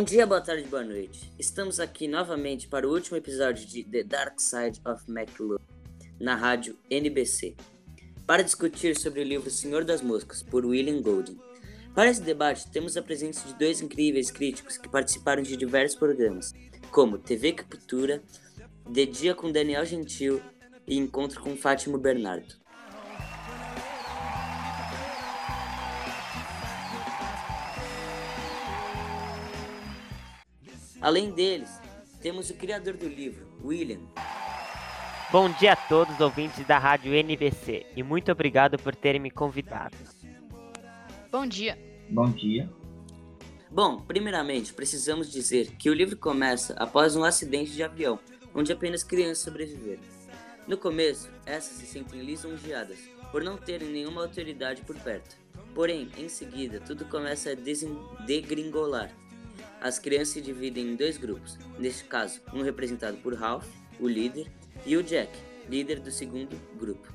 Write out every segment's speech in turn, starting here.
Bom dia, boa tarde, boa noite. Estamos aqui novamente para o último episódio de The Dark Side of McLuhan, na rádio NBC, para discutir sobre o livro Senhor das Moscas, por William Golding. Para esse debate, temos a presença de dois incríveis críticos que participaram de diversos programas, como TV Captura, De Dia com Daniel Gentil e Encontro com Fátima Bernardo. Além deles, temos o criador do livro, William. Bom dia a todos ouvintes da rádio NBC e muito obrigado por terem me convidado. Bom dia. Bom dia. Bom, primeiramente, precisamos dizer que o livro começa após um acidente de avião, onde apenas crianças sobreviveram. No começo, essas se sentem lisonjeadas por não terem nenhuma autoridade por perto. Porém, em seguida, tudo começa a degringolar. As crianças se dividem em dois grupos, neste caso, um representado por Ralph, o líder, e o Jack, líder do segundo grupo.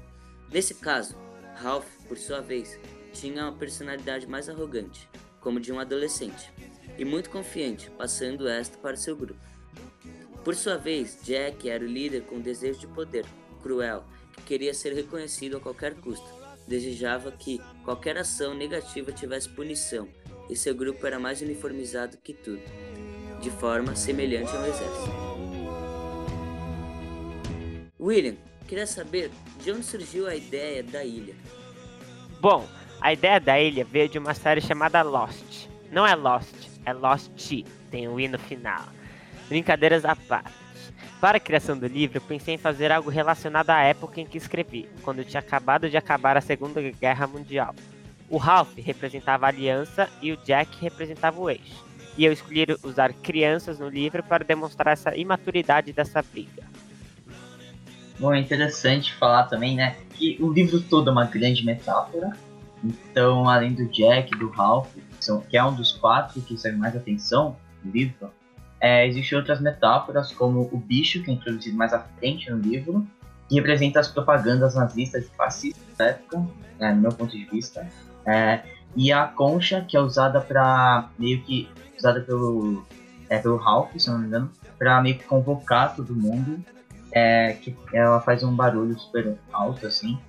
Nesse caso, Ralph, por sua vez, tinha uma personalidade mais arrogante, como de um adolescente, e muito confiante, passando esta para seu grupo. Por sua vez, Jack era o líder com desejo de poder, cruel, que queria ser reconhecido a qualquer custo. Desejava que qualquer ação negativa tivesse punição, e seu grupo era mais uniformizado que tudo, de forma semelhante ao exército. William, queria saber de onde surgiu a ideia da ilha. Bom, a ideia da ilha veio de uma série chamada Lost. Não é Lost, é Lost, tem um i no final. Brincadeiras à parte. Para a criação do livro, pensei em fazer algo relacionado à época em que escrevi, quando tinha acabado de acabar a Segunda Guerra Mundial. O Ralph representava a aliança e o Jack representava o eixo. E eu escolhi usar crianças no livro para demonstrar essa imaturidade dessa briga. Bom, é interessante falar também, né, que o livro todo é uma grande metáfora. Então, além do Jack, do Ralph, que é um dos quatro que recebe mais atenção no livro, é, existem outras metáforas, como o bicho, que é introduzido mais à frente no livro, que representa as propagandas nazistas e fascistas da época, né, no meu ponto de vista. É, e a concha, que é usada para meio que usada pelo é, pelo Ralph, se não me engano, para meio que convocar todo mundo é, que ela faz um barulho super alto, assim,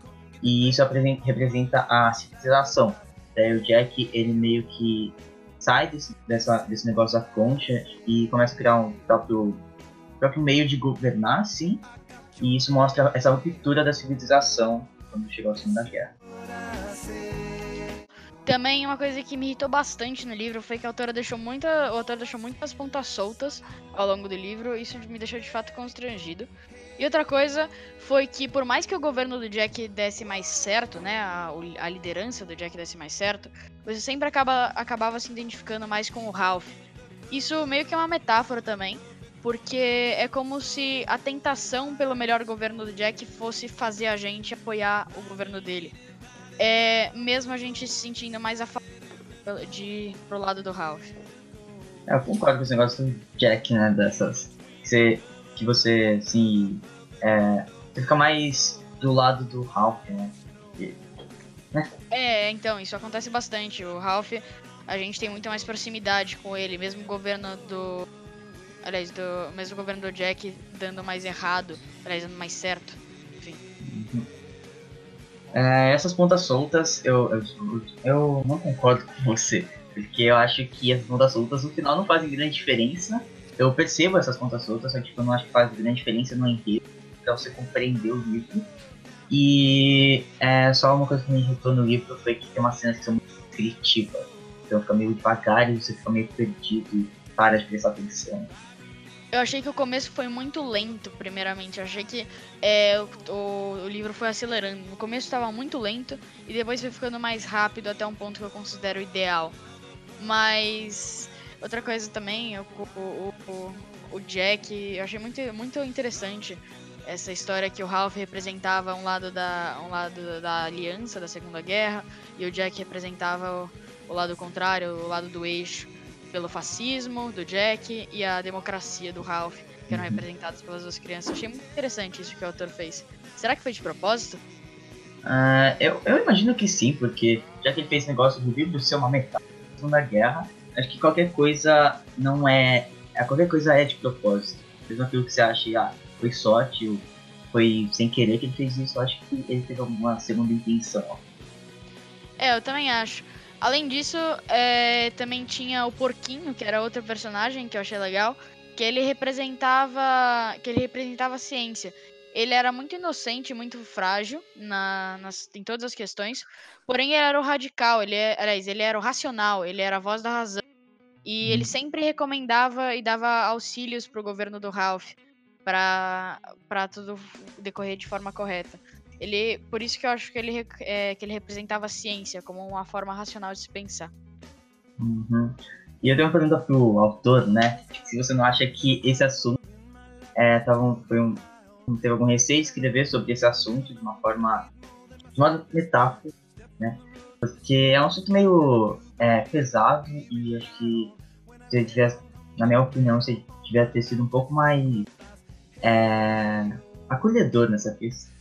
e isso representa a civilização. Daí o Jack, ele meio que sai desse, dessa, desse negócio da concha e começa a criar um próprio, próprio meio de governar, assim, e isso mostra essa ruptura da civilização quando chegou a Segunda Guerra. Também uma coisa que me irritou bastante no livro foi que a autora deixou muita, o autor deixou muitas pontas soltas ao longo do livro, isso me deixou de fato constrangido. E outra coisa foi que, por mais que o governo do Jack desse mais certo, né, a, a liderança do Jack desse mais certo, você sempre acaba, acabava se identificando mais com o Ralph. Isso meio que é uma metáfora também, porque é como se a tentação pelo melhor governo do Jack fosse fazer a gente apoiar o governo dele. É, mesmo a gente se sentindo mais a de pro lado do Ralph. É, eu concordo com esse negócio do Jack, né, dessas... Você que você, assim, é, você fica mais do lado do Ralph, né? E, né? É, então, isso acontece bastante. O Ralph, a gente tem muito mais proximidade com ele, mesmo o governo do. Aliás, do, mesmo o governo do Jack dando mais errado, aliás, dando mais certo. É, essas pontas soltas, eu, eu, eu não concordo com você. Porque eu acho que as pontas soltas no final não fazem grande diferença eu percebo essas pontas soltas, só que tipo, eu não acho que faz grande diferença no enredo pra você compreender o livro. E é, só uma coisa que me irritou no livro foi que tem umas cenas que são muito descritivas. Então fica meio devagar e você fica meio perdido e para de prestar atenção. Eu achei que o começo foi muito lento, primeiramente. Eu achei que é, o, o, livro foi acelerando. No começo estava muito lento e depois foi ficando mais rápido até um ponto que eu considero ideal. Mas Outra coisa também, o, o, o, Jack, eu achei muito, muito interessante essa história que o Ralph representava um lado da, um lado da aliança da Segunda Guerra e o Jack representava o, o lado contrário, o lado do eixo, pelo fascismo do Jack e a democracia do Ralph, que eram uhum. representadas pelas duas crianças. Achei muito interessante isso que o autor fez. Será que foi de propósito? Uh, eu, eu imagino que sim, porque já que ele fez negócio do livro ser uma metáfora da Segunda Guerra, acho que qualquer coisa não é. é, Qualquer coisa é de propósito. Mesmo aquilo que você acha, ah, foi sorte, ou foi sem querer que ele fez isso, eu acho que ele teve alguma segunda intenção. É, eu também acho. Além disso, é, também tinha o Porquinho, que era outro personagem que eu achei legal, que ele representava. que ele representava a ciência. Ele era muito inocente, muito frágil na, nas, em todas as questões, porém ele era o radical, ele, é- aliás, ele era o racional, ele era a voz da razão. E ele sempre recomendava e dava auxílios pro governo do Ralph para para tudo decorrer de forma correta. Ele, por isso que eu acho que ele, é, que ele representava a ciência como uma forma racional de se pensar. Uhum. E eu tenho uma pergunta pro autor, né? Se você não acha que esse assunto é, tava um- foi um, teve algum receio de escrever sobre esse assunto de uma forma, de uma metáfora, né? Porque é um assunto meio é, pesado e acho que você tivesse, na minha opinião, você devia ter sido um pouco mais é, acolhedor nessa questão.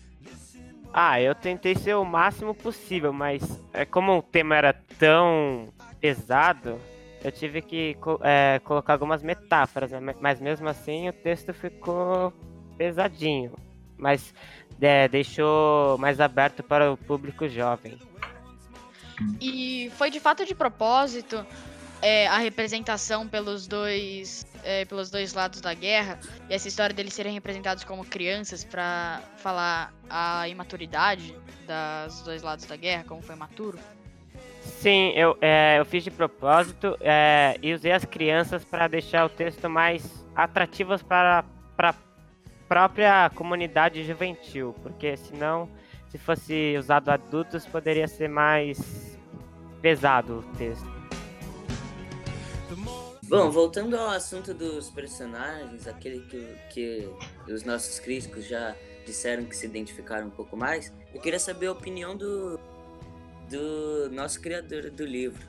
Ah, eu tentei ser o máximo possível, mas é, como o tema era tão pesado, eu tive que é, colocar algumas metáforas, né? mas mesmo assim o texto ficou pesadinho, mas é, deixou mais aberto para o público jovem. E foi de fato de propósito é, a representação pelos dois, é, pelos dois lados da guerra e essa história deles serem representados como crianças pra falar a imaturidade dos dois lados da guerra, como foi maturo. Sim, eu, é, eu fiz de propósito é, e usei as crianças para deixar o texto mais atrativo para a própria comunidade juvenil, porque senão, se fosse usado adultos, poderia ser mais pesado o texto. Bom, voltando ao assunto dos personagens, aquele que, que os nossos críticos já disseram que se identificaram um pouco mais, eu queria saber a opinião do, do nosso criador do livro.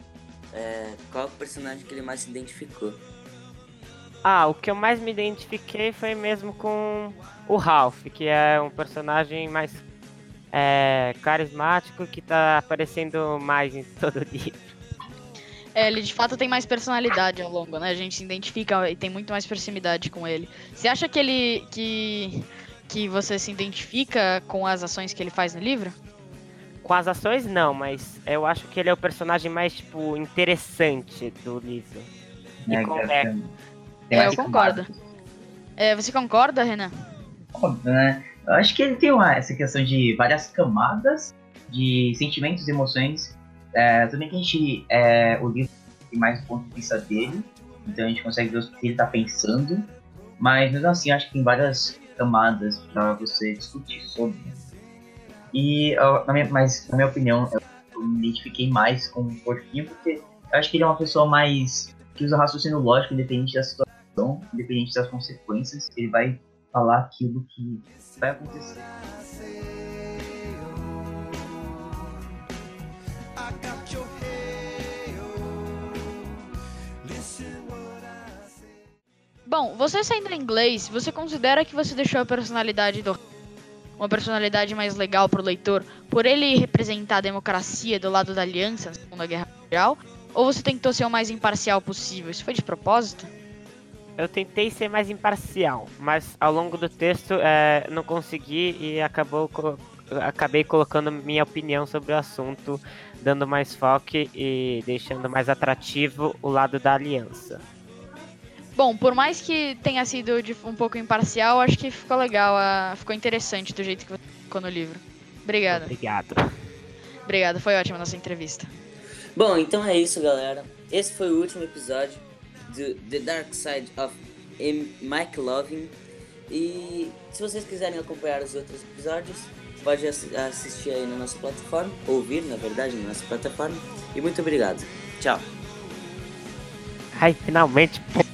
É, qual o personagem que ele mais se identificou? Ah, o que eu mais me identifiquei foi mesmo com o Ralph, que é um personagem mais é, carismático que tá aparecendo mais em todo livro. É, ele de fato tem mais personalidade ao longo, né? A gente se identifica e tem muito mais proximidade com ele. Você acha que ele. que. que você se identifica com as ações que ele faz no livro? Com as ações não, mas eu acho que ele é o personagem mais, tipo, interessante do livro. É, É, mais eu concordo. É, você concorda, Renan? Óbvio, né? Eu acho que ele tem uma, essa questão de várias camadas de sentimentos e emoções. É, também que a gente. É, o livro tem mais o ponto de vista dele, então a gente consegue ver o que ele tá pensando. Mas mesmo assim, acho que tem várias camadas para você discutir sobre. E, na minha, mas, na minha opinião, eu me identifiquei mais com o Porquinho, porque eu acho que ele é uma pessoa mais. que usa raciocínio lógico, independente da situação, independente das consequências. Ele vai falar aquilo que vai acontecer. Bom, você sendo inglês, você considera que você deixou a personalidade do uma personalidade mais legal pro leitor por ele representar a democracia do lado da aliança na Segunda Guerra Mundial? Ou você tentou ser o mais imparcial possível? Isso foi de propósito? Eu tentei ser mais imparcial, mas ao longo do texto é, não consegui e acabou acabei colocando minha opinião sobre o assunto, dando mais foco e deixando mais atrativo o lado da aliança. Bom, por mais que tenha sido de- um pouco imparcial, acho que ficou legal, ficou interessante do jeito que você ficou no livro. Obrigada. Obrigado. Obrigada, foi ótima a nossa entrevista. Bom, então é isso, galera. Esse foi o último episódio do The Dark Side of M. Mike Loving. E se vocês quiserem acompanhar os outros episódios, pode assi- assistir aí na nossa plataforma, ouvir, na verdade, na nossa plataforma. E muito obrigado. Tchau. Ai, finalmente, pô.